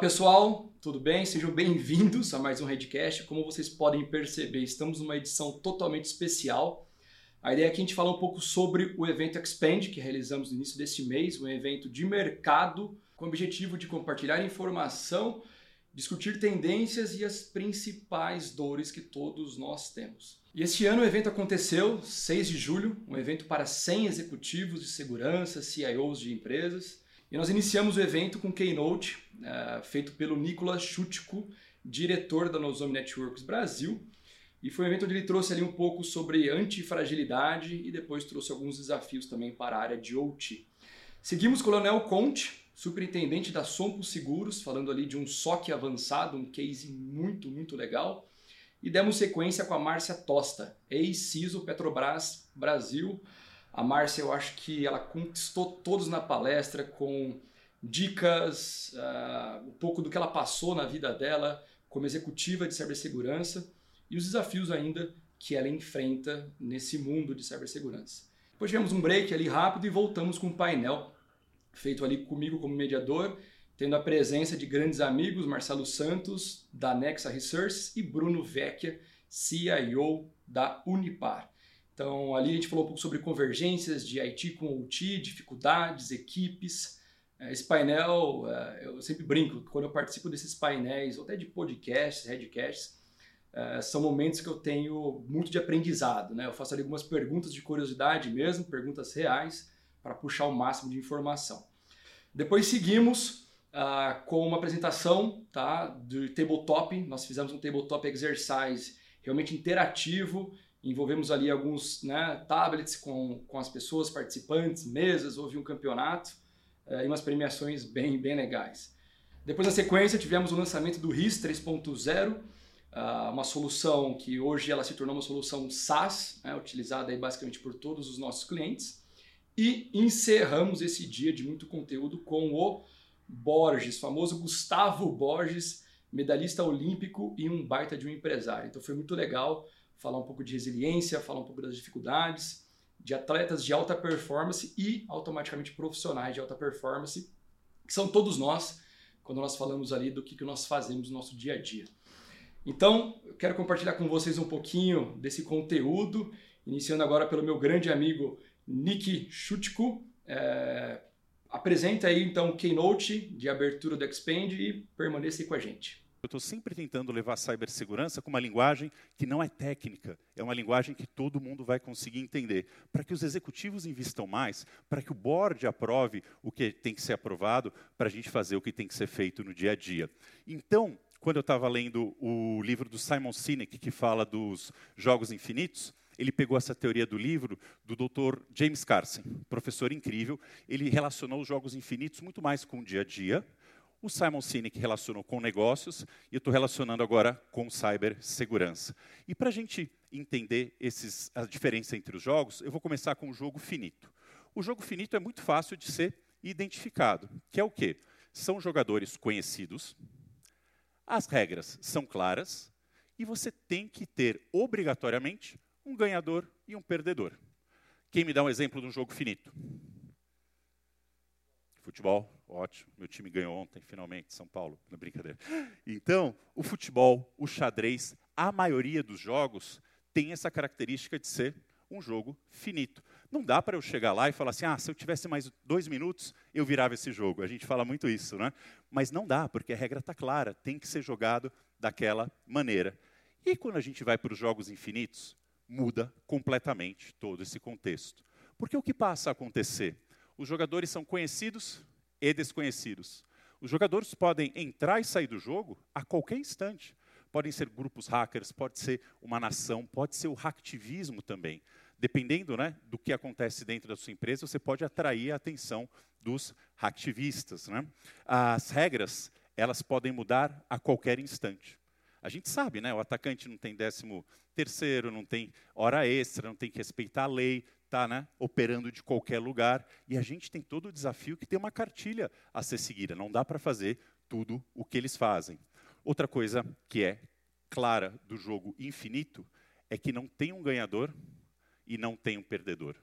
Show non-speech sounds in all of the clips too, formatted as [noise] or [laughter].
pessoal, tudo bem? Sejam bem-vindos a mais um Redcast. Como vocês podem perceber, estamos numa edição totalmente especial. A ideia é que a gente fala um pouco sobre o evento Expand, que realizamos no início deste mês, um evento de mercado com o objetivo de compartilhar informação, discutir tendências e as principais dores que todos nós temos. E este ano o evento aconteceu 6 de julho, um evento para 100 executivos de segurança, CIOs de empresas. E nós iniciamos o evento com Keynote, uh, feito pelo Nicolas Chutko, diretor da Nozomi Networks Brasil. E foi um evento onde ele trouxe ali um pouco sobre antifragilidade e depois trouxe alguns desafios também para a área de OT. Seguimos com o Leonel Conte, superintendente da Sompo Seguros, falando ali de um SOC avançado, um case muito, muito legal. E demos sequência com a Márcia Tosta, ex-CISO Petrobras Brasil, a Márcia, eu acho que ela conquistou todos na palestra com dicas, uh, um pouco do que ela passou na vida dela como executiva de cibersegurança e os desafios ainda que ela enfrenta nesse mundo de cibersegurança. Depois tivemos um break ali rápido e voltamos com um painel feito ali comigo como mediador, tendo a presença de grandes amigos, Marcelo Santos, da Nexa Research e Bruno Vecchia, CIO da Unipar. Então, ali a gente falou um pouco sobre convergências de IT com OT, dificuldades, equipes. É, esse painel, é, eu sempre brinco, quando eu participo desses painéis, ou até de podcasts, headcasts, é, são momentos que eu tenho muito de aprendizado. Né? Eu faço ali algumas perguntas de curiosidade mesmo, perguntas reais, para puxar o máximo de informação. Depois seguimos uh, com uma apresentação tá, do tabletop. Nós fizemos um tabletop exercise realmente interativo envolvemos ali alguns né, tablets com, com as pessoas participantes, mesas, houve um campeonato é, e umas premiações bem, bem legais. Depois, na sequência, tivemos o lançamento do RIS 3.0, uh, uma solução que hoje ela se tornou uma solução SaaS, né, utilizada aí basicamente por todos os nossos clientes. E encerramos esse dia de muito conteúdo com o Borges, famoso Gustavo Borges, medalhista olímpico e um baita de um empresário. Então foi muito legal falar um pouco de resiliência, falar um pouco das dificuldades, de atletas de alta performance e automaticamente profissionais de alta performance, que são todos nós, quando nós falamos ali do que, que nós fazemos no nosso dia a dia. Então, eu quero compartilhar com vocês um pouquinho desse conteúdo, iniciando agora pelo meu grande amigo Nick Chutko. É, apresenta aí então o Keynote de abertura do Expand e permaneça aí com a gente. Eu estou sempre tentando levar a cibersegurança com uma linguagem que não é técnica, é uma linguagem que todo mundo vai conseguir entender, para que os executivos invistam mais, para que o board aprove o que tem que ser aprovado, para a gente fazer o que tem que ser feito no dia a dia. Então, quando eu estava lendo o livro do Simon Sinek, que fala dos jogos infinitos, ele pegou essa teoria do livro do Dr. James Carson, professor incrível. Ele relacionou os jogos infinitos muito mais com o dia a dia, o Simon Sinek relacionou com negócios e eu estou relacionando agora com cibersegurança. E para a gente entender esses, a diferença entre os jogos, eu vou começar com o jogo finito. O jogo finito é muito fácil de ser identificado, que é o quê? São jogadores conhecidos, as regras são claras e você tem que ter obrigatoriamente um ganhador e um perdedor. Quem me dá um exemplo de um jogo finito? Futebol, ótimo. Meu time ganhou ontem, finalmente, São Paulo. Não brincadeira. Então, o futebol, o xadrez, a maioria dos jogos tem essa característica de ser um jogo finito. Não dá para eu chegar lá e falar assim, ah, se eu tivesse mais dois minutos, eu virava esse jogo. A gente fala muito isso, né? Mas não dá, porque a regra está clara, tem que ser jogado daquela maneira. E quando a gente vai para os jogos infinitos, muda completamente todo esse contexto. Porque o que passa a acontecer? os jogadores são conhecidos e desconhecidos. Os jogadores podem entrar e sair do jogo a qualquer instante. Podem ser grupos hackers, pode ser uma nação, pode ser o hacktivismo também. Dependendo né, do que acontece dentro da sua empresa, você pode atrair a atenção dos hacktivistas. Né? As regras elas podem mudar a qualquer instante. A gente sabe, né? O atacante não tem décimo terceiro, não tem hora extra, não tem que respeitar a lei, está né, operando de qualquer lugar. E a gente tem todo o desafio que tem uma cartilha a ser seguida. Não dá para fazer tudo o que eles fazem. Outra coisa que é clara do jogo infinito é que não tem um ganhador e não tem um perdedor.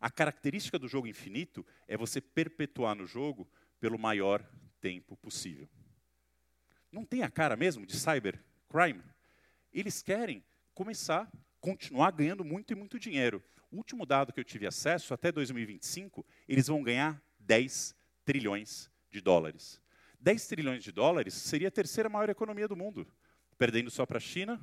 A característica do jogo infinito é você perpetuar no jogo pelo maior tempo possível. não tem a cara mesmo de cybercrime. Eles querem começar, continuar ganhando muito e muito dinheiro. O último dado que eu tive acesso, até 2025, eles vão ganhar 10 trilhões de dólares. 10 trilhões de dólares seria a terceira maior economia do mundo, perdendo só para a China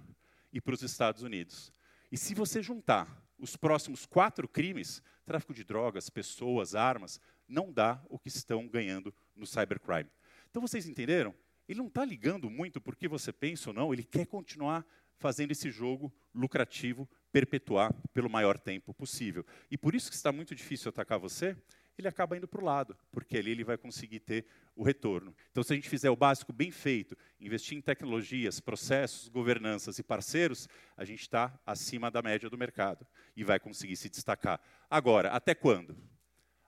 e para os Estados Unidos. E se você juntar os próximos quatro crimes, tráfico de drogas, pessoas, armas, não dá o que estão ganhando no cybercrime. Então vocês entenderam? Ele não está ligando muito porque você pensa ou não, ele quer continuar fazendo esse jogo lucrativo, perpetuar pelo maior tempo possível. E por isso que está muito difícil atacar você, ele acaba indo para o lado, porque ali ele vai conseguir ter o retorno. Então, se a gente fizer o básico bem feito, investir em tecnologias, processos, governanças e parceiros, a gente está acima da média do mercado e vai conseguir se destacar. Agora, até quando?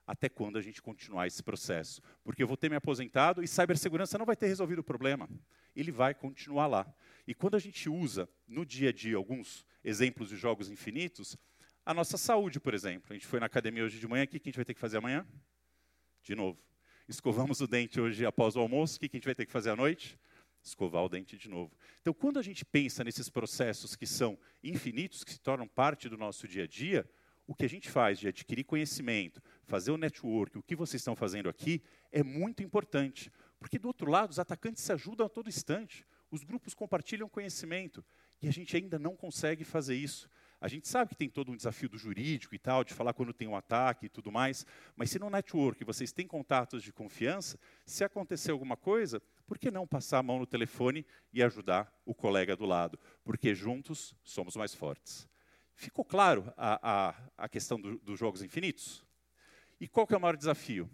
Até quando a gente continuar esse processo? Porque eu vou ter me aposentado e cibersegurança não vai ter resolvido o problema. Ele vai continuar lá. E quando a gente usa no dia a dia alguns exemplos de jogos infinitos, a nossa saúde, por exemplo. A gente foi na academia hoje de manhã, o que a gente vai ter que fazer amanhã? De novo. Escovamos o dente hoje após o almoço, o que a gente vai ter que fazer à noite? Escovar o dente de novo. Então, quando a gente pensa nesses processos que são infinitos, que se tornam parte do nosso dia a dia, o que a gente faz de adquirir conhecimento, fazer o network, o que vocês estão fazendo aqui, é muito importante. Porque, do outro lado, os atacantes se ajudam a todo instante. Os grupos compartilham conhecimento. E a gente ainda não consegue fazer isso. A gente sabe que tem todo um desafio do jurídico e tal, de falar quando tem um ataque e tudo mais, mas se no network vocês têm contatos de confiança, se acontecer alguma coisa, por que não passar a mão no telefone e ajudar o colega do lado? Porque juntos somos mais fortes. Ficou claro a, a, a questão do, dos jogos infinitos? E qual que é o maior desafio?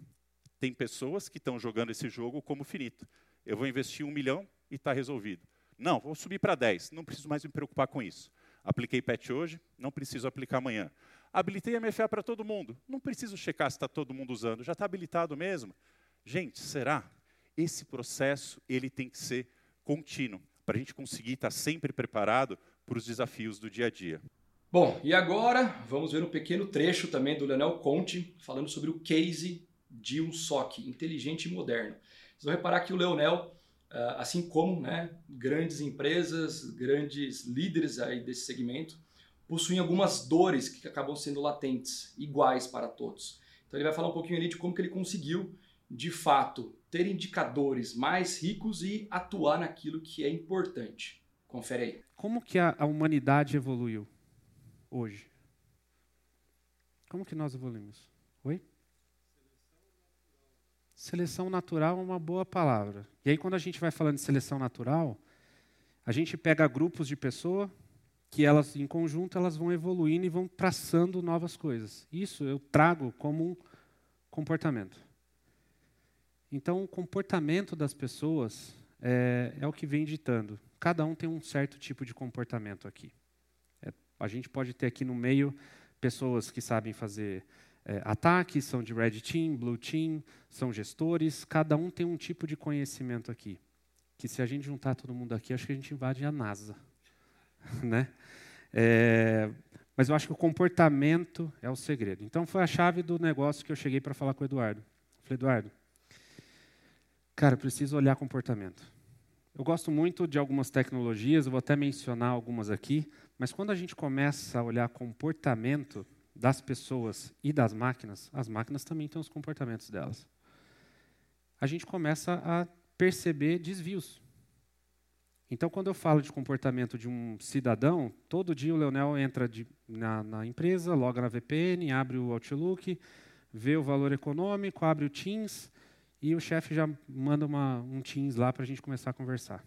Tem pessoas que estão jogando esse jogo como finito. Eu vou investir um milhão e está resolvido. Não, vou subir para 10, não preciso mais me preocupar com isso. Apliquei PET hoje, não preciso aplicar amanhã. Habilitei a MFA para todo mundo, não preciso checar se está todo mundo usando, já está habilitado mesmo. Gente, será? Esse processo ele tem que ser contínuo, para a gente conseguir estar tá sempre preparado para os desafios do dia a dia. Bom, e agora vamos ver um pequeno trecho também do Leonel Conte falando sobre o case de um SOC inteligente e moderno. Vocês vão reparar que o Leonel assim como né, grandes empresas, grandes líderes aí desse segmento, possuem algumas dores que acabam sendo latentes, iguais para todos. Então ele vai falar um pouquinho ali de como que ele conseguiu, de fato, ter indicadores mais ricos e atuar naquilo que é importante. Confere aí. Como que a, a humanidade evoluiu hoje? Como que nós evoluímos? Seleção natural é uma boa palavra. E aí, quando a gente vai falando de seleção natural, a gente pega grupos de pessoas que elas, em conjunto, elas vão evoluindo e vão traçando novas coisas. Isso eu trago como um comportamento. Então, o comportamento das pessoas é, é o que vem ditando. Cada um tem um certo tipo de comportamento aqui. É, a gente pode ter aqui no meio pessoas que sabem fazer é, são de Red Team, Blue Team, são gestores, cada um tem um tipo de conhecimento aqui. Que se a gente juntar todo mundo aqui, acho que a gente invade a NASA. [laughs] né? É, mas eu acho que o comportamento é o segredo. Então foi a chave do negócio que eu cheguei para falar com o Eduardo. falei, Eduardo, cara, eu preciso olhar comportamento. Eu gosto muito de algumas tecnologias, eu vou até mencionar algumas aqui, mas quando a gente começa a olhar comportamento, das pessoas e das máquinas, as máquinas também têm os comportamentos delas. A gente começa a perceber desvios. Então, quando eu falo de comportamento de um cidadão, todo dia o Leonel entra de, na, na, empresa, loga na VPN, abre o Outlook, vê o valor econômico, abre o Teams e o chefe já manda uma, um Teams lá para a gente começar a conversar.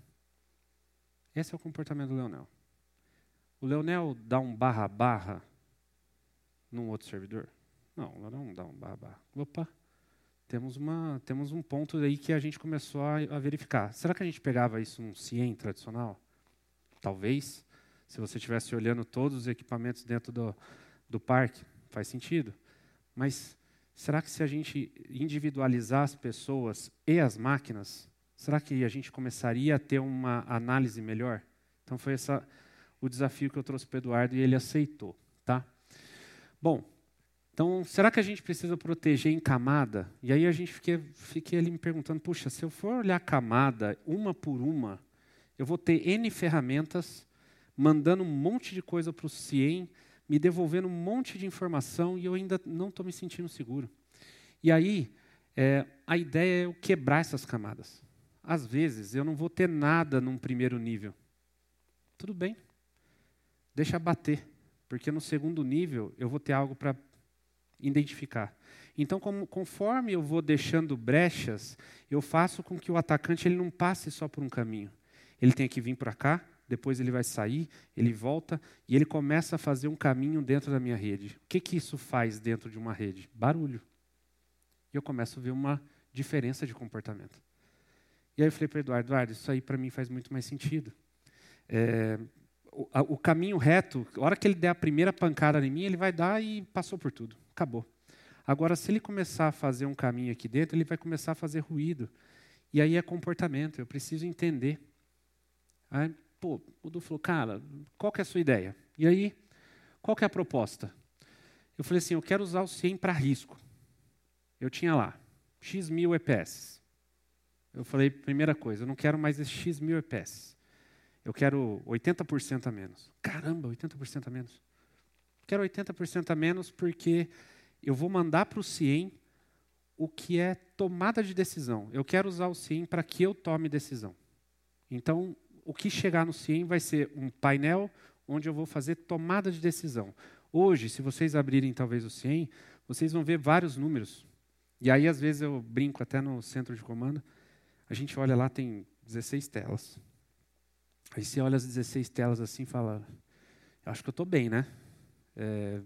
Esse é o comportamento do Leonel. O Leonel dá um barra-barra num outro servidor? Não, lá não dá um barra. Opa, temos, uma, temos um ponto aí que a gente começou a, a verificar. Será que a gente pegava isso num CIEM tradicional? Talvez. Se você estivesse olhando todos os equipamentos dentro do, do parque, faz sentido. Mas será que se a gente individualizar as pessoas e as máquinas, será que a gente começaria a ter uma análise melhor? Então foi essa o desafio que eu trouxe para o Eduardo e ele aceitou? Bom, Então, será que a gente precisa proteger em camada? E aí a gente fiquei, fiquei ali me perguntando, puxa, se eu for olhar camada uma por uma, eu vou ter N ferramentas, mandando um monte de coisa para o CIEM, me devolvendo um monte de informação e eu ainda não estou me sentindo seguro. E aí, é, a ideia é eu quebrar essas camadas. Às vezes, eu não vou ter nada num primeiro nível. Tudo bem, deixa bater, porque no segundo nível eu vou ter algo para identificar. Então, como, conforme eu vou deixando brechas, eu faço com que o atacante ele não passe só por um caminho. Ele tem que vir para cá, depois ele vai sair, ele volta e ele começa a fazer um caminho dentro da minha rede. O que, que isso faz dentro de uma rede? Barulho. E eu começo a ver uma diferença de comportamento. E aí eu falei para Eduardo, Eduardo, isso aí para mim faz muito mais sentido. É, o, caminho reto, a hora que ele der a primeira pancada em mim, ele vai dar e passou por tudo acabou. Agora, se ele começar a fazer um caminho aqui dentro, ele vai começar a fazer ruído. E aí é comportamento, eu preciso entender. Aí, pô, o Du falou, cara, qual que é a sua ideia? E aí, qual que é a proposta? Eu falei assim, eu quero usar o CIEM para risco. Eu tinha lá, X mil EPS. Eu falei, primeira coisa, eu não quero mais esses X mil EPS. Eu quero 80% a menos. Caramba, 80% a menos. Quero 80% a menos porque eu vou mandar para o CIEM o que é tomada de decisão. Eu quero usar o CIEM para que eu tome decisão. Então, o que chegar no CIEM vai ser um painel onde eu vou fazer tomada de decisão. Hoje, se vocês abrirem talvez o CIEM, vocês vão ver vários números. E aí, às vezes, eu brinco até no centro de comando, a gente olha lá, tem 16 telas. Aí você olha as 16 telas assim e fala, acho que eu estou bem, né? É,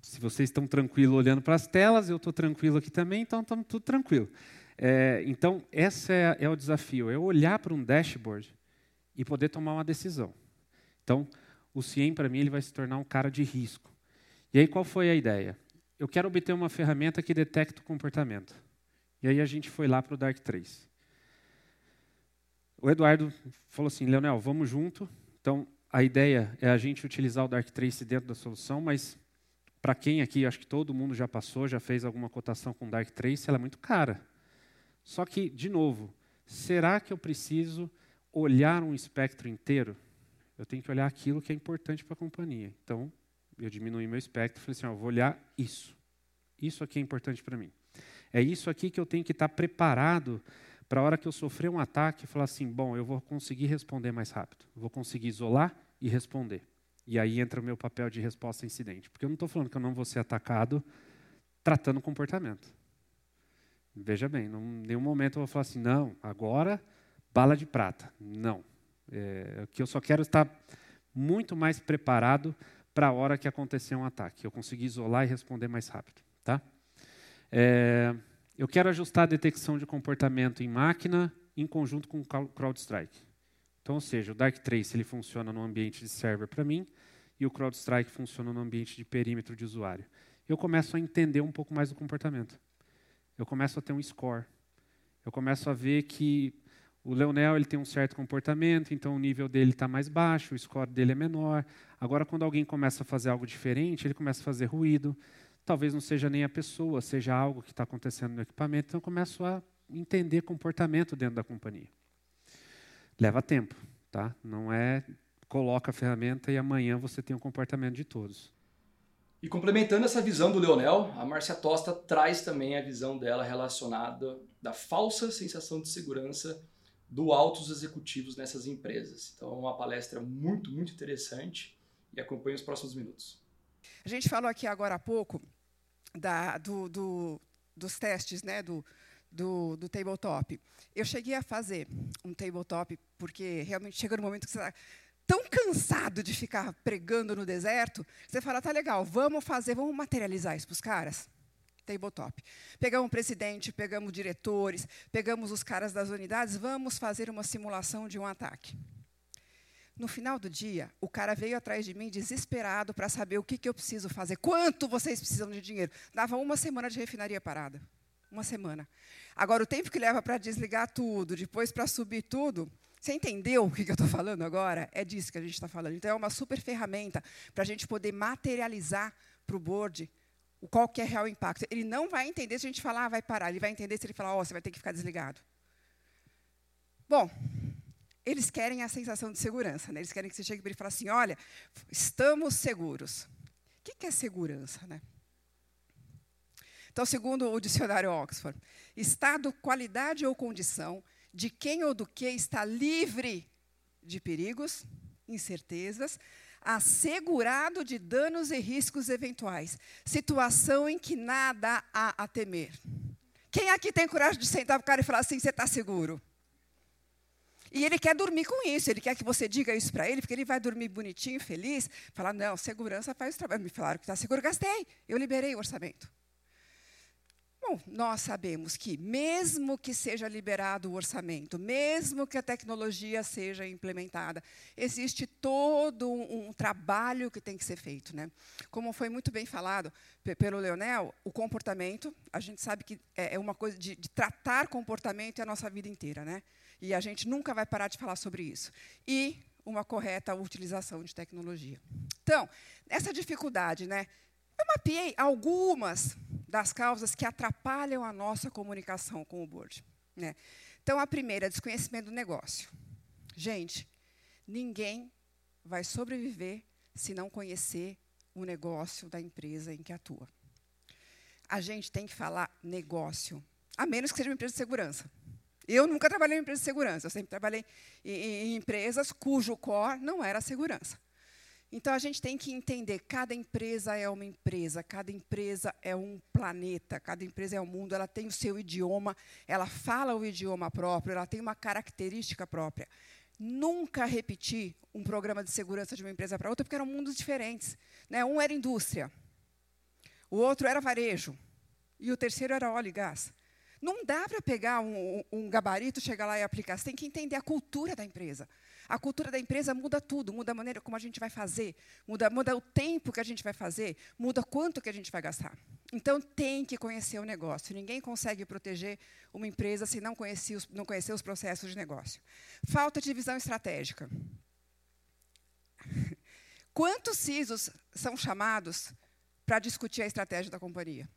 se vocês estão tranquilos olhando para as telas, eu estou tranquilo aqui também, então estamos tudo tranquilo. É, então, esse é, é, o desafio, é olhar para um dashboard e poder tomar uma decisão. Então, o CIEM, para mim, ele vai se tornar um cara de risco. E aí, qual foi a ideia? Eu quero obter uma ferramenta que detecta o comportamento. E aí a gente foi lá para o Dark 3. O Eduardo falou assim, Leonel, vamos junto. Então, a ideia é a gente utilizar o Dark Trace dentro da solução, mas para quem aqui, acho que todo mundo já passou, já fez alguma cotação com Dark Trace, ela é muito cara. Só que, de novo, será que eu preciso olhar um espectro inteiro? Eu tenho que olhar aquilo que é importante para a companhia. Então, eu diminui meu espectro e falei assim, ó, vou olhar isso. Isso aqui é importante para mim. É isso aqui que eu tenho que estar preparado para a hora que eu sofrer um ataque, falar assim: bom, eu vou conseguir responder mais rápido, vou conseguir isolar e responder. E aí entra o meu papel de resposta a incidente. Porque eu não estou falando que eu não vou ser atacado tratando comportamento. Veja bem, em nenhum momento eu vou falar assim: não, agora bala de prata. Não. É, que eu só quero estar muito mais preparado para a hora que acontecer um ataque. Eu conseguir isolar e responder mais rápido. Tá? É, eu quero ajustar a detecção de comportamento em máquina em conjunto com o CrowdStrike. Então, ou seja, o Dark Trace ele funciona no ambiente de server para mim e o CrowdStrike funciona no ambiente de perímetro de usuário. Eu começo a entender um pouco mais do comportamento. Eu começo a ter um score. Eu começo a ver que o Leonel ele tem um certo comportamento, então o nível dele está mais baixo, o score dele é menor. Agora, quando alguém começa a fazer algo diferente, ele começa a fazer ruído talvez não seja nem a pessoa, seja algo que está acontecendo no equipamento, então eu começo a entender comportamento dentro da companhia. Leva tempo, tá? Não é coloca a ferramenta e amanhã você tem o um comportamento de todos. E complementando essa visão do Leonel, a Márcia Tosta traz também a visão dela relacionada da falsa sensação de segurança do altos executivos nessas empresas. Então, é uma palestra muito, muito interessante e acompanhe os próximos minutos. A gente falou aqui agora há pouco da, do, do, dos testes né, do, do, do, tabletop. Eu cheguei a fazer um tabletop porque realmente chega no momento que você está tão cansado de ficar pregando no deserto, você fala, tá legal, vamos fazer, vamos materializar isso para os caras. Tabletop. Pegamos o presidente, pegamos diretores, pegamos os caras das unidades, vamos fazer uma simulação de um ataque. No final do dia, o cara veio atrás de mim desesperado para saber o que, que eu preciso fazer, quanto vocês precisam de dinheiro. Dava uma semana de refinaria parada. Uma semana. Agora, o tempo que leva para desligar tudo, depois para subir tudo, você entendeu o que, eu estou falando agora? É disso que a gente está falando. Então, é uma super ferramenta para a gente poder materializar para o board qual que é real impacto. Ele não vai entender se a gente falar, ah, vai parar. Ele vai entender se ele falar, ó, oh, você vai ter que ficar desligado. Bom, eles querem a sensação de segurança. Né? Eles querem que você chegue para ele e fale assim, olha, estamos seguros. O que é segurança? Né? Então, segundo o dicionário Oxford, estado, qualidade ou condição de quem ou do que está livre de perigos, incertezas, assegurado de danos e riscos eventuais. Situação em que nada há a temer. Quem aqui tem coragem de sentar para o cara e falar assim, você está seguro? E ele quer dormir com isso, ele quer que você diga isso para ele, porque ele vai dormir bonitinho, feliz, falar, não, segurança faz o trabalho. Me falaram que está seguro, gastei, eu liberei o orçamento. Bom, nós sabemos que, mesmo que seja liberado o orçamento, mesmo que a tecnologia seja implementada, existe todo um, um trabalho que tem que ser feito. Né? Como foi muito bem falado pelo Leonel, o comportamento, a gente sabe que é, é uma coisa de, de tratar comportamento é a nossa vida inteira. Né? E a gente nunca vai parar de falar sobre isso. E uma correta utilização de tecnologia. Então, essa dificuldade, né? Eu mapeei algumas das causas que atrapalham a nossa comunicação com o board. Né? Então, a primeira desconhecimento do negócio. Gente, ninguém vai sobreviver se não conhecer o negócio da empresa em que atua. A gente tem que falar negócio, a menos que seja uma empresa de segurança. Eu nunca trabalhei em empresa de segurança, eu sempre trabalhei em, em empresas cujo core não era segurança. Então a gente tem que entender, cada empresa é uma empresa, cada empresa é um planeta, cada empresa é um mundo, ela tem o seu idioma, ela fala o idioma próprio, ela tem uma característica própria. Nunca repetir um programa de segurança de uma empresa para outra, porque eram mundos diferentes. Né? Um era indústria, o outro era varejo, e o terceiro era óleo e gás. Não dá para pegar um, um, gabarito, chegar lá e aplicar. Você tem que entender a cultura da empresa. A cultura da empresa muda tudo, muda a maneira como a gente vai fazer, muda, muda o tempo que a gente vai fazer, muda quanto que a gente vai gastar. Então, tem que conhecer o negócio. Ninguém consegue proteger uma empresa se não conhecer os, não conhecer os processos de negócio. Falta de visão estratégica. [laughs] Quantos CISOs são chamados para discutir a estratégia da companhia?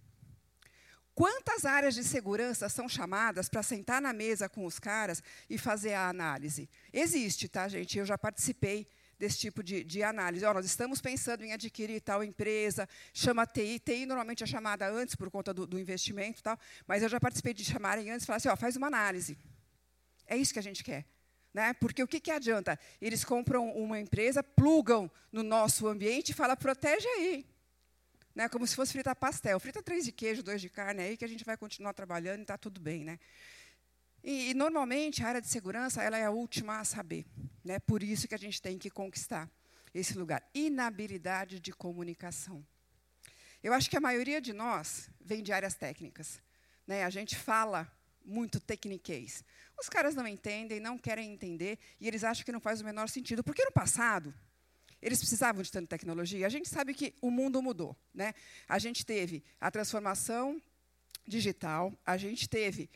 Quantas áreas de segurança são chamadas para sentar na mesa com os caras e fazer a análise? Existe, tá, gente? Eu já participei desse tipo de, de análise. Oh, nós estamos pensando em adquirir tal empresa, chama TI. TI normalmente é chamada antes por conta do, do investimento, tal, mas eu já participei de chamarem antes e falar assim, oh, faz uma análise. É isso que a gente quer. Né? Porque o que, que adianta? Eles compram uma empresa, plugam no nosso ambiente e falam, protege aí. Né, como se fosse fritar pastel. Frita três de queijo, dois de carne aí, que a gente vai continuar trabalhando e está tudo bem. Né? E, e, normalmente, a área de segurança ela é a última a saber. Né? Por isso que a gente tem que conquistar esse lugar. Inabilidade de comunicação. Eu acho que a maioria de nós vem de áreas técnicas. Né? A gente fala muito tecniquez. Os caras não entendem, não querem entender, e eles acham que não faz o menor sentido. Porque no passado, eles precisavam de tanta tecnologia. A gente sabe que o mundo mudou. Né? A gente teve a transformação digital, a gente teve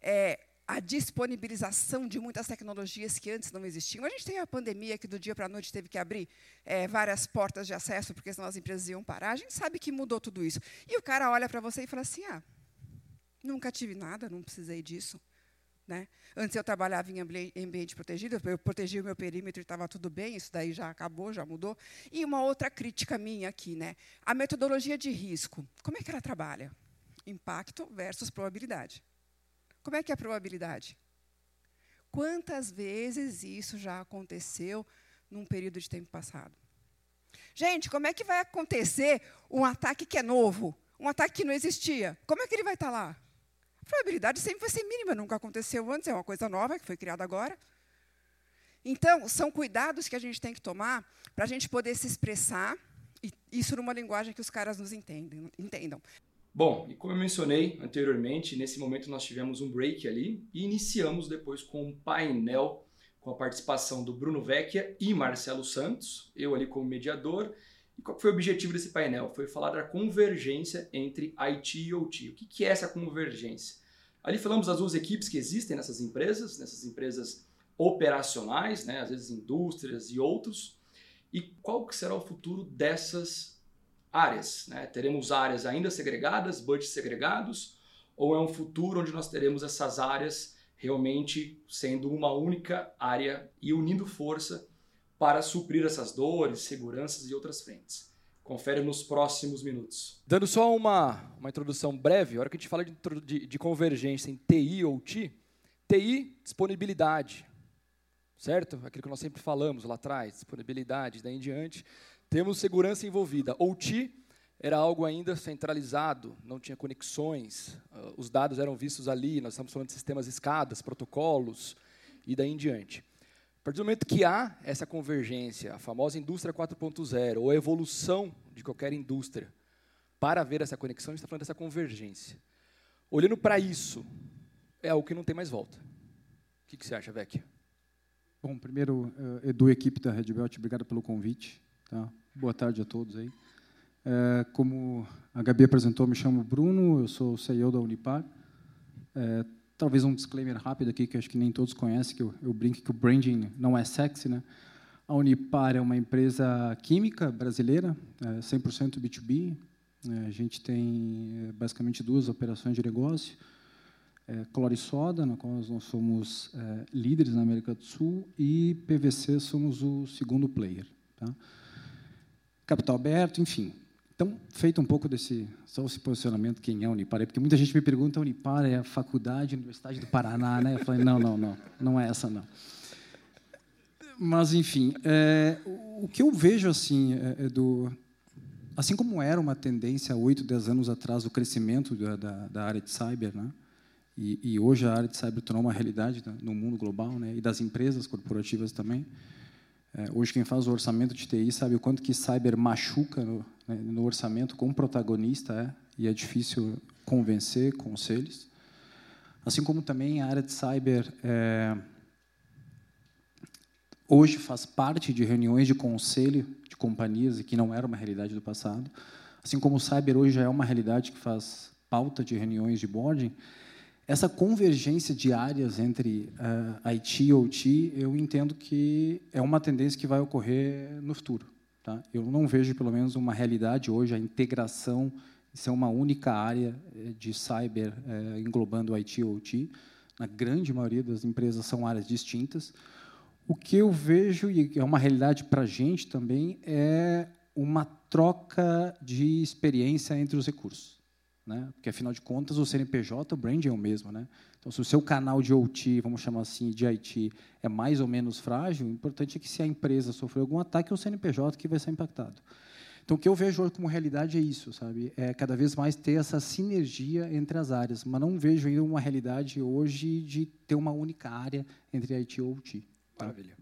é, a disponibilização de muitas tecnologias que antes não existiam. A gente tem a pandemia que do dia para a noite teve que abrir é, várias portas de acesso, porque senão as empresas iam parar. A gente sabe que mudou tudo isso. E o cara olha para você e fala assim: ah, nunca tive nada, não precisei disso. Né? Antes eu trabalhava em ambiente protegido, eu protegia o meu perímetro e estava tudo bem, isso daí já acabou, já mudou. E uma outra crítica minha aqui, né? a metodologia de risco, como é que ela trabalha? Impacto versus probabilidade. Como é que é a probabilidade? Quantas vezes isso já aconteceu num período de tempo passado? Gente, como é que vai acontecer um ataque que é novo? Um ataque que não existia? Como é que ele vai estar lá? Probabilidade sempre vai ser mínima, nunca aconteceu antes, é uma coisa nova que foi criada agora. Então, são cuidados que a gente tem que tomar para a gente poder se expressar, e isso numa linguagem que os caras nos entendem, entendam. Bom, e como eu mencionei anteriormente, nesse momento nós tivemos um break ali e iniciamos depois com um painel com a participação do Bruno Vecchia e Marcelo Santos, eu ali como mediador. E qual foi o objetivo desse painel? Foi falar da convergência entre IT e OT. O que é essa convergência? Ali falamos das duas equipes que existem nessas empresas, nessas empresas operacionais, né, às vezes indústrias e outros, e qual que será o futuro dessas áreas? Né? Teremos áreas ainda segregadas, budgets segregados, ou é um futuro onde nós teremos essas áreas realmente sendo uma única área e unindo força para suprir essas dores, seguranças e outras frentes? Confere nos próximos minutos. Dando só uma, uma introdução breve, a hora que a gente fala de, de, de convergência em TI ou TI, TI, disponibilidade, certo? Aquilo que nós sempre falamos lá atrás, disponibilidade, daí em diante. Temos segurança envolvida. OT era algo ainda centralizado, não tinha conexões, uh, os dados eram vistos ali, nós estamos falando de sistemas escadas, protocolos e daí em diante partir do momento que há essa convergência, a famosa indústria 4.0, ou a evolução de qualquer indústria, para haver essa conexão, a gente está falando dessa convergência. Olhando para isso, é algo que não tem mais volta. O que, que você acha, Vecchia? Bom, primeiro, uh, Edu, equipe da Red Belt, obrigado pelo convite. Tá? Boa tarde a todos aí. Uh, como a Gabi apresentou, me chamo Bruno, eu sou CEO da Unipar. Uh, talvez um disclaimer rápido aqui, que acho que nem todos conhecem, que eu, eu brinco que o branding não é sexy, né? A Unipar é uma empresa química brasileira, é 100% B2B. É, a gente tem é, basicamente duas operações de negócio. É, Cloro e Soda, na qual nós somos é, líderes na América do Sul, e PVC somos o segundo player. Tá? Capital aberto, enfim. Então, feito um pouco desse só esse posicionamento, quem é a Unipar? Porque muita gente me pergunta, a Unipar é a faculdade, a Universidade do Paraná, né? Eu falei, não, não, não, não é essa, não. Mas, enfim, é, o que eu vejo, assim, é, é do, assim como era uma tendência há oito, dez anos atrás, o crescimento da, da, da, área de cyber, né? E, e, hoje a área de cyber tornou uma realidade no mundo global, né? E das empresas corporativas também. É, hoje quem faz o orçamento de TI sabe o quanto que cyber machuca no, né, no orçamento como protagonista é, e é difícil convencer conselhos. Assim como também a área de cyber é, hoje faz parte de reuniões de conselho de companhias e que não era uma realidade do passado. Assim como o cyber hoje já é uma realidade que faz pauta de reuniões de boarding, essa convergência de áreas entre uh, IT e OT, eu entendo que é uma tendência que vai ocorrer no futuro. Tá? Eu não vejo, pelo menos, uma realidade hoje, a integração ser uma única área eh, de cyber uh, englobando IT e OT. Na grande maioria das empresas são áreas distintas. O que eu vejo, e é uma realidade para a gente também, é uma troca de experiência entre os recursos né? Porque afinal de contas o CNPJ, o brand é o mesmo, né? Então, se o seu canal de OT, vamos chamar assim, de IT, é mais ou menos frágil, o importante é que se a empresa sofrer algum ataque, é o CNPJ que vai ser impactado. Então, o que eu vejo hoje como realidade é isso, sabe? É cada vez mais ter essa sinergia entre as áreas, mas não vejo ainda uma realidade hoje de ter uma única área entre IT e OT. Tá? Maravilha.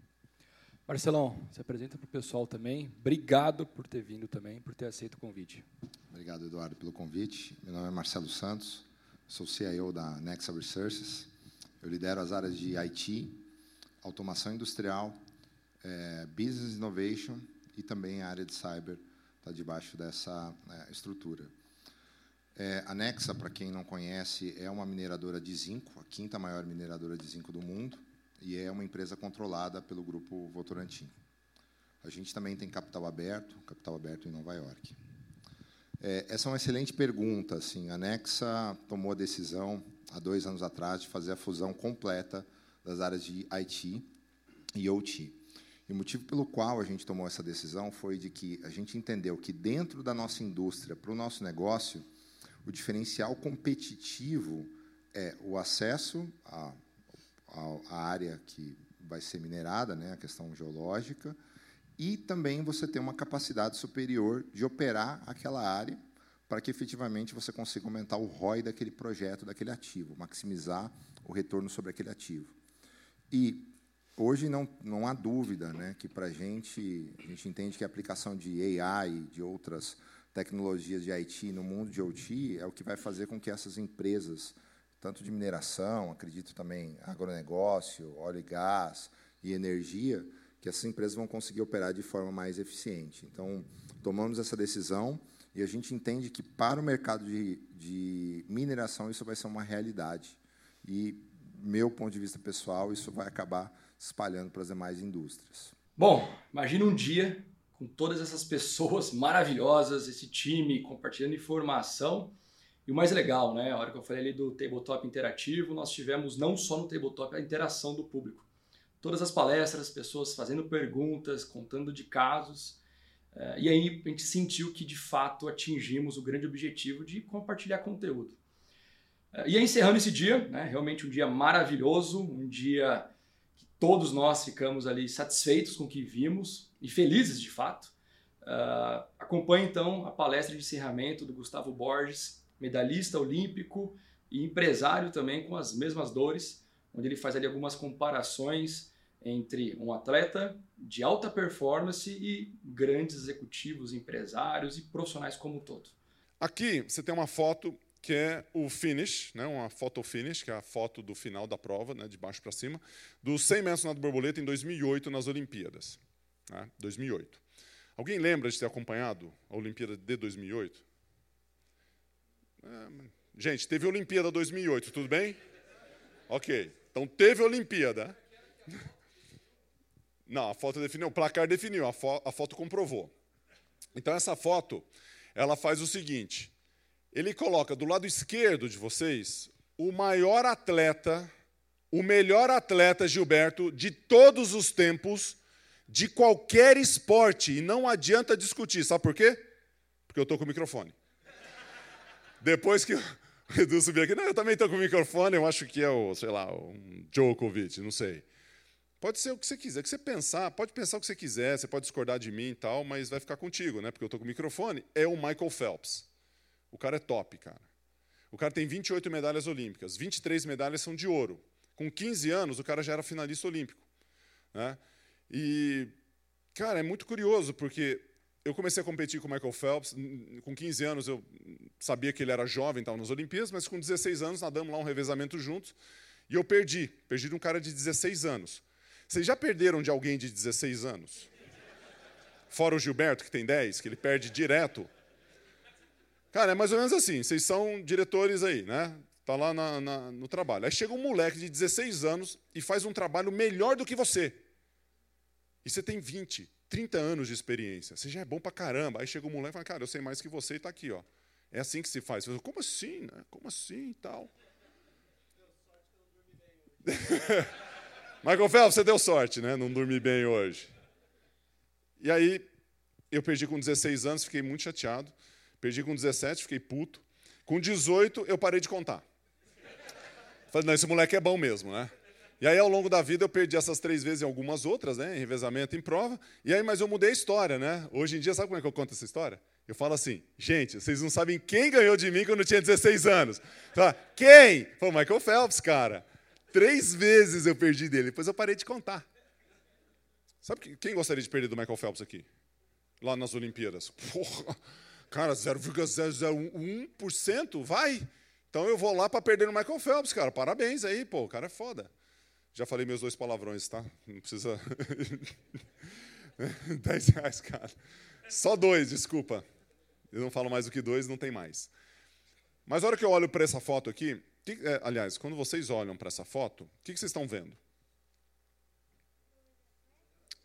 Marcelão, se apresenta para o pessoal também. Obrigado por ter vindo também, por ter aceito o convite. Obrigado, Eduardo, pelo convite. Meu nome é Marcelo Santos, sou CIO da Nexa Resources. Eu lidero as áreas de IT, automação industrial, é, business innovation e também a área de cyber está debaixo dessa é, estrutura. É, a Nexa, para quem não conhece, é uma mineradora de zinco, a quinta maior mineradora de zinco do mundo e é uma empresa controlada pelo grupo Votorantim. A gente também tem capital aberto, capital aberto em Nova York. É, essa é uma excelente pergunta. Assim, a Nexa tomou a decisão, há dois anos atrás, de fazer a fusão completa das áreas de IT e OT. E o motivo pelo qual a gente tomou essa decisão foi de que a gente entendeu que, dentro da nossa indústria, para o nosso negócio, o diferencial competitivo é o acesso a a, área que vai ser minerada, né, a questão geológica, e também você ter uma capacidade superior de operar aquela área para que efetivamente você consiga aumentar o ROI daquele projeto, daquele ativo, maximizar o retorno sobre aquele ativo. E hoje não, não há dúvida né, que para a gente, a gente entende que a aplicação de AI, de outras tecnologias de IT no mundo de OT é o que vai fazer com que essas empresas tanto de mineração, acredito também agronegócio, óleo e gás e energia, que essas empresas vão conseguir operar de forma mais eficiente. Então, tomamos essa decisão e a gente entende que para o mercado de, de mineração isso vai ser uma realidade. E, meu ponto de vista pessoal, isso vai acabar se espalhando para as demais indústrias. Bom, imagina um dia com todas essas pessoas maravilhosas, esse time compartilhando informação. E o mais legal, né? A hora que eu falei ali do tabletop interativo, nós tivemos não só no tabletop a interação do público. Todas as palestras, pessoas fazendo perguntas, contando de casos. Eh, e aí a gente sentiu que de fato atingimos o grande objetivo de compartilhar conteúdo. Eh, e aí, encerrando esse dia, né, realmente um dia maravilhoso, um dia que todos nós ficamos ali satisfeitos com o que vimos e felizes de fato. Uh, acompanhe então a palestra de encerramento do Gustavo Borges, medalhista olímpico e empresário também com as mesmas dores, onde ele faz ali algumas comparações entre um atleta de alta performance e grandes executivos, empresários e profissionais como um todo. Aqui você tem uma foto que é o finish, né, uma foto finish, que é a foto do final da prova, né, de baixo para cima, dos 100 metros na borboleta em 2008 nas Olimpíadas. Né, 2008. Alguém lembra de ter acompanhado a Olimpíada de 2008? É, gente, teve Olimpíada 2008, tudo bem? Ok. Então teve Olimpíada. Não, a foto definiu, o placar definiu, a, fo a foto comprovou. Então essa foto, ela faz o seguinte: ele coloca do lado esquerdo de vocês o maior atleta, o melhor atleta Gilberto de todos os tempos, de qualquer esporte, e não adianta discutir, sabe por quê? Porque eu estou com o microfone. Depois que o Edu subir aqui, não, eu também estou com o microfone, eu acho que é o, sei lá, um Djokovic, não sei. Pode ser o que você quiser, o que você pensar, pode pensar o que você quiser, você pode discordar de mim e tal, mas vai ficar contigo, né? Porque eu estou com o microfone. É o Michael Phelps. O cara é top, cara. O cara tem 28 medalhas olímpicas, 23 medalhas são de ouro. Com 15 anos, o cara já era finalista olímpico. Né? E, cara, é muito curioso, porque eu comecei a competir com o Michael Phelps. Com 15 anos, eu sabia que ele era jovem, estava nas Olimpíadas, mas com 16 anos, nadamos lá um revezamento juntos. E eu perdi. Perdi de um cara de 16 anos. Vocês já perderam de alguém de 16 anos? Fora o Gilberto, que tem 10, que ele perde direto. Cara, é mais ou menos assim. Vocês são diretores aí, né? Tá lá na, na, no trabalho. Aí chega um moleque de 16 anos e faz um trabalho melhor do que você. E você tem 20, 30 anos de experiência. Você já é bom pra caramba. Aí chega um moleque e fala, cara, eu sei mais que você e está aqui, ó. É assim que se faz. Falo, Como assim? Né? Como assim e tal? Michael Phelps, você deu sorte, né? Não dormi bem hoje. E aí, eu perdi com 16 anos, fiquei muito chateado. Perdi com 17, fiquei puto. Com 18, eu parei de contar. Falei, não, esse moleque é bom mesmo, né? E aí, ao longo da vida, eu perdi essas três vezes em algumas outras, né? Em revezamento, em prova. E aí, mas eu mudei a história, né? Hoje em dia, sabe como é que eu conto essa história? Eu falo assim, gente, vocês não sabem quem ganhou de mim quando eu tinha 16 anos. Fala, quem? Foi o Michael Phelps, cara. Três vezes eu perdi dele, depois eu parei de contar. Sabe quem gostaria de perder do Michael Phelps aqui? Lá nas Olimpíadas. Porra, cara, 0,001%? Vai! Então eu vou lá para perder no Michael Phelps, cara. Parabéns aí, pô, o cara é foda. Já falei meus dois palavrões, tá? Não precisa. [laughs] 10 reais, cara. Só dois, desculpa. Eu não falo mais do que dois, não tem mais. Mas a hora que eu olho para essa foto aqui, que, é, aliás, quando vocês olham para essa foto, o que, que vocês estão vendo?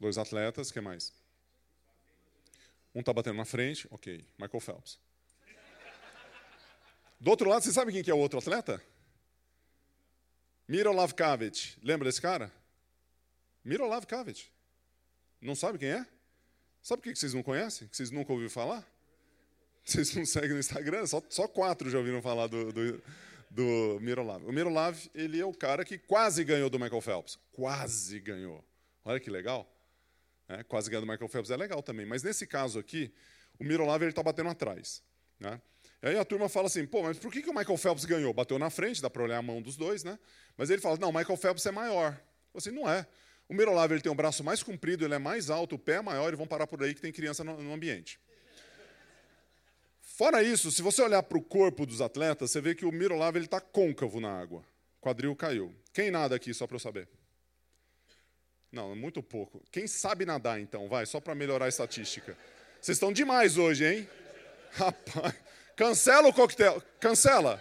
Dois atletas, o que mais? Um está batendo na frente, ok, Michael Phelps. Do outro lado, você sabe quem que é o outro atleta? Mirolav Kavic. Lembra desse cara? Mirolav Kavic. Não sabe quem é? Sabe por que vocês não conhecem? Que vocês nunca ouviram falar? Vocês não seguem no Instagram? Só, só quatro já ouviram falar do, do, do Mirolav. O Mirolav, ele é o cara que quase ganhou do Michael Phelps. Quase ganhou. Olha que legal. É, quase ganhou do Michael Phelps é legal também. Mas nesse caso aqui, o Mirolav está batendo atrás. Né? E aí a turma fala assim, pô, mas por que, que o Michael Phelps ganhou? Bateu na frente, dá para olhar a mão dos dois, né? Mas ele fala, não, o Michael Phelps é maior. Assim, não é. O Mirolav ele tem um braço mais comprido, ele é mais alto, o pé é maior, e vão parar por aí que tem criança no, no ambiente. Fora isso, se você olhar para o corpo dos atletas, você vê que o Mirolav está côncavo na água. O quadril caiu. Quem nada aqui, só para eu saber? Não, é muito pouco. Quem sabe nadar, então? Vai, só para melhorar a estatística. Vocês estão demais hoje, hein? [laughs] Rapaz, cancela o coquetel. Cancela.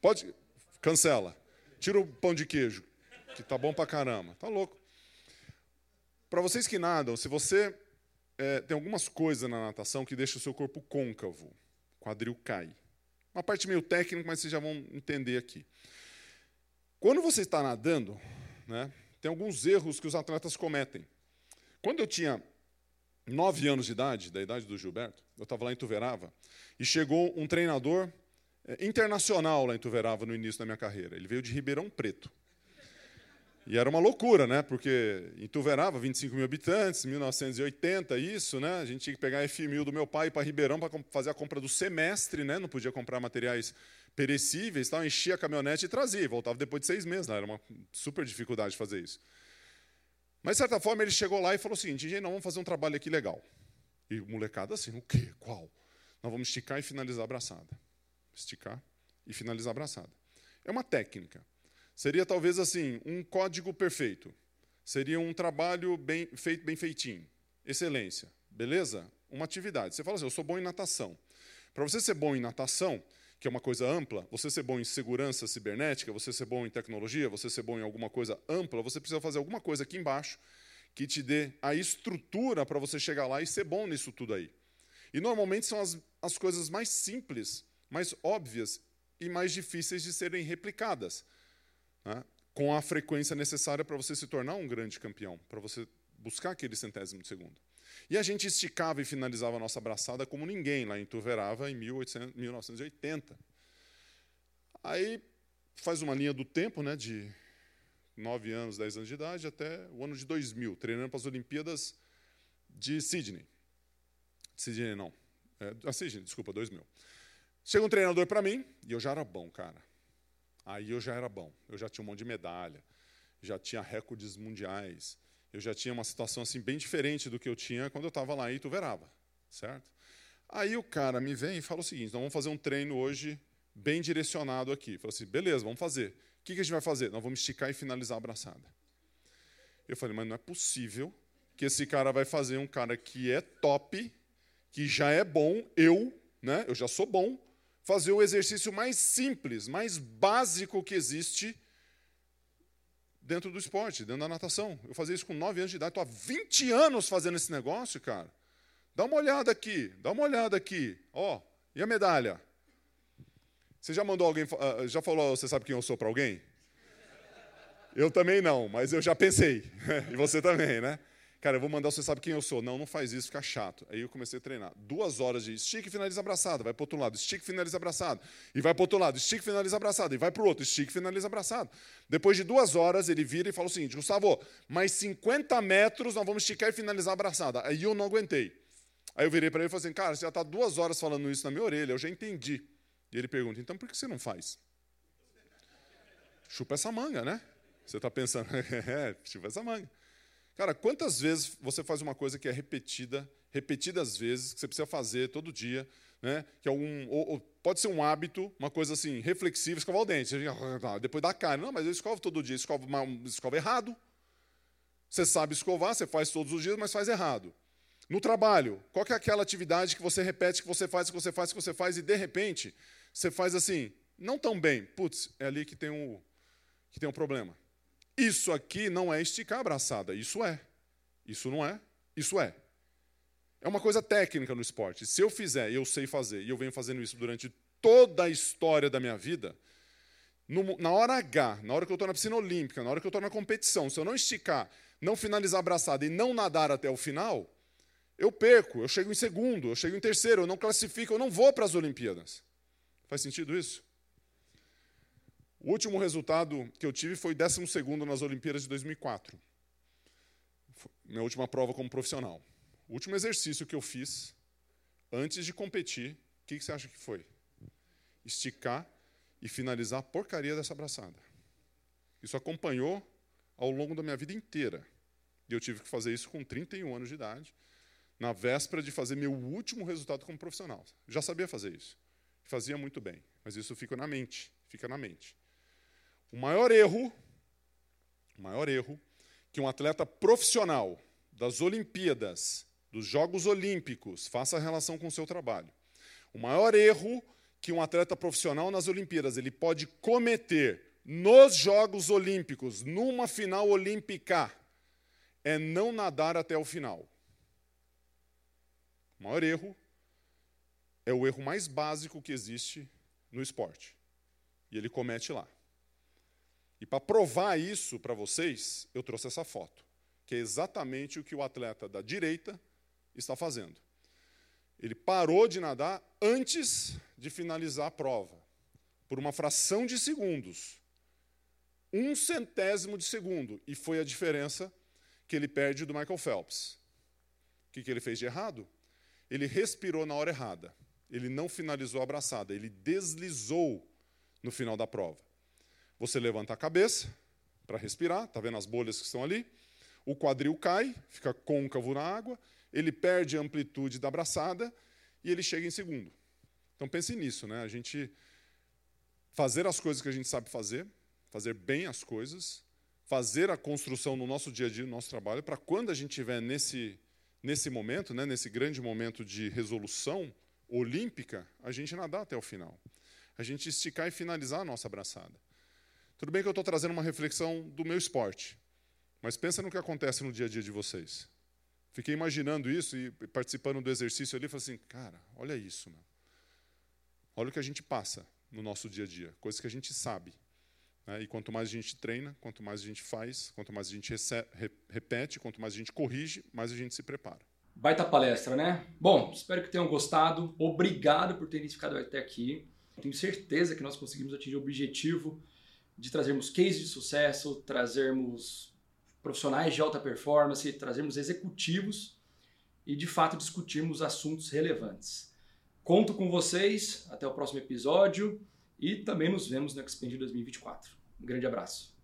Pode. Cancela. Tira o pão de queijo, que tá bom pra caramba. Tá louco. Para vocês que nadam, se você é, tem algumas coisas na natação que deixam o seu corpo côncavo, o quadril cai. Uma parte meio técnica, mas vocês já vão entender aqui. Quando você está nadando, né, tem alguns erros que os atletas cometem. Quando eu tinha nove anos de idade, da idade do Gilberto, eu estava lá em Tuverava, e chegou um treinador é, internacional lá em Tuverava no início da minha carreira. Ele veio de Ribeirão Preto. E era uma loucura, né? Porque em Tuverava, 25 mil habitantes, 1980, isso, né? A gente tinha que pegar F1000 do meu pai para Ribeirão para fazer a compra do semestre, né? Não podia comprar materiais perecíveis, tal, enchia a caminhonete e trazia. Voltava depois de seis meses, né? Era uma super dificuldade fazer isso. Mas, de certa forma, ele chegou lá e falou o seguinte, gente, nós vamos fazer um trabalho aqui legal. E o molecada assim, o quê? Qual? Nós vamos esticar e finalizar a abraçada. Esticar e finalizar a abraçada. É uma técnica. Seria talvez assim, um código perfeito. Seria um trabalho bem feito, bem feitinho. Excelência. Beleza? Uma atividade. Você fala assim, eu sou bom em natação. Para você ser bom em natação, que é uma coisa ampla, você ser bom em segurança cibernética, você ser bom em tecnologia, você ser bom em alguma coisa ampla, você precisa fazer alguma coisa aqui embaixo que te dê a estrutura para você chegar lá e ser bom nisso tudo aí. E normalmente são as, as coisas mais simples, mais óbvias e mais difíceis de serem replicadas né, com a frequência necessária para você se tornar um grande campeão, para você buscar aquele centésimo de segundo. E a gente esticava e finalizava a nossa abraçada como ninguém lá em Tuverava em 1800, 1980. Aí faz uma linha do tempo, né, de 9 anos, 10 anos de idade, até o ano de 2000, treinando para as Olimpíadas de Sydney. Sydney não. É, ah, Sydney, desculpa, 2000. Chega um treinador para mim, e eu já era bom, cara. Aí eu já era bom. Eu já tinha um monte de medalha, já tinha recordes mundiais, eu já tinha uma situação assim bem diferente do que eu tinha quando eu estava lá em Ituverava, certo? Aí o cara me vem e fala o seguinte: nós vamos fazer um treino hoje bem direcionado aqui. Fala assim, beleza, vamos fazer. O que a gente vai fazer? Nós vamos esticar e finalizar a abraçada. Eu falei, mas não é possível que esse cara vai fazer um cara que é top, que já é bom, eu, né? Eu já sou bom, fazer o exercício mais simples, mais básico que existe dentro do esporte, dentro da natação. Eu fazia isso com 9 anos de idade, estou há 20 anos fazendo esse negócio, cara. Dá uma olhada aqui, dá uma olhada aqui. Ó, oh, e a medalha? Você já mandou alguém, ah, já falou, você sabe quem eu sou para alguém? Eu também não, mas eu já pensei. [laughs] e você também, né? Cara, eu vou mandar, você sabe quem eu sou. Não, não faz isso, fica chato. Aí eu comecei a treinar. Duas horas de estique, finaliza abraçado, vai para outro lado, estique, finaliza abraçado, e vai para outro lado, estique, finaliza abraçado, e vai para o outro, estique, finaliza abraçado. Depois de duas horas, ele vira e fala o seguinte: Gustavo, mais 50 metros nós vamos esticar e finalizar abraçada. Aí eu não aguentei. Aí eu virei para ele e falei assim: cara, você já está duas horas falando isso na minha orelha, eu já entendi. E ele pergunta: então por que você não faz? Chupa essa manga, né? Você está pensando, [laughs] é, chupa essa manga. Cara, quantas vezes você faz uma coisa que é repetida, repetidas vezes, que você precisa fazer todo dia, né? que é um, ou, ou pode ser um hábito, uma coisa assim, reflexiva, escovar o dente. Ah, depois da carne. Não, mas eu escovo todo dia, escovo, escovo errado. Você sabe escovar, você faz todos os dias, mas faz errado. No trabalho, qual é aquela atividade que você repete, que você faz, que você faz, que você faz, e de repente você faz assim, não tão bem. Putz, é ali que tem um, que tem um problema. Isso aqui não é esticar a abraçada, isso é. Isso não é, isso é. É uma coisa técnica no esporte. Se eu fizer, eu sei fazer, e eu venho fazendo isso durante toda a história da minha vida, no, na hora H, na hora que eu estou na piscina olímpica, na hora que eu estou na competição, se eu não esticar, não finalizar a abraçada e não nadar até o final, eu perco, eu chego em segundo, eu chego em terceiro, eu não classifico, eu não vou para as Olimpíadas. Faz sentido isso? O último resultado que eu tive foi 12 nas Olimpíadas de 2004. Minha última prova como profissional. O último exercício que eu fiz antes de competir, o que você acha que foi? Esticar e finalizar a porcaria dessa abraçada. Isso acompanhou ao longo da minha vida inteira. E eu tive que fazer isso com 31 anos de idade, na véspera de fazer meu último resultado como profissional. Já sabia fazer isso. Fazia muito bem, mas isso fica na mente, fica na mente. O maior erro, o maior erro que um atleta profissional das Olimpíadas, dos Jogos Olímpicos, faça relação com o seu trabalho. O maior erro que um atleta profissional nas Olimpíadas ele pode cometer nos Jogos Olímpicos, numa final olímpica, é não nadar até o final. O maior erro é o erro mais básico que existe no esporte. E ele comete lá. E para provar isso para vocês, eu trouxe essa foto, que é exatamente o que o atleta da direita está fazendo. Ele parou de nadar antes de finalizar a prova, por uma fração de segundos. Um centésimo de segundo. E foi a diferença que ele perde do Michael Phelps. O que, que ele fez de errado? Ele respirou na hora errada. Ele não finalizou a abraçada, ele deslizou no final da prova. Você levanta a cabeça para respirar, está vendo as bolhas que estão ali? O quadril cai, fica côncavo na água, ele perde a amplitude da abraçada e ele chega em segundo. Então pense nisso, né? A gente fazer as coisas que a gente sabe fazer, fazer bem as coisas, fazer a construção no nosso dia a dia, no nosso trabalho, para quando a gente estiver nesse, nesse momento, né, nesse grande momento de resolução olímpica, a gente nadar até o final. A gente esticar e finalizar a nossa abraçada. Tudo bem que eu estou trazendo uma reflexão do meu esporte, mas pensa no que acontece no dia a dia de vocês. Fiquei imaginando isso e participando do exercício ali, falei assim, cara, olha isso, meu. olha o que a gente passa no nosso dia a dia, coisas que a gente sabe. Né? E quanto mais a gente treina, quanto mais a gente faz, quanto mais a gente repete, quanto mais a gente corrige, mais a gente se prepara. Baita palestra, né? Bom, espero que tenham gostado. Obrigado por terem ficado até aqui. Tenho certeza que nós conseguimos atingir o objetivo de trazermos cases de sucesso, trazermos profissionais de alta performance, trazermos executivos e de fato discutirmos assuntos relevantes. Conto com vocês, até o próximo episódio e também nos vemos no Expand 2024. Um grande abraço.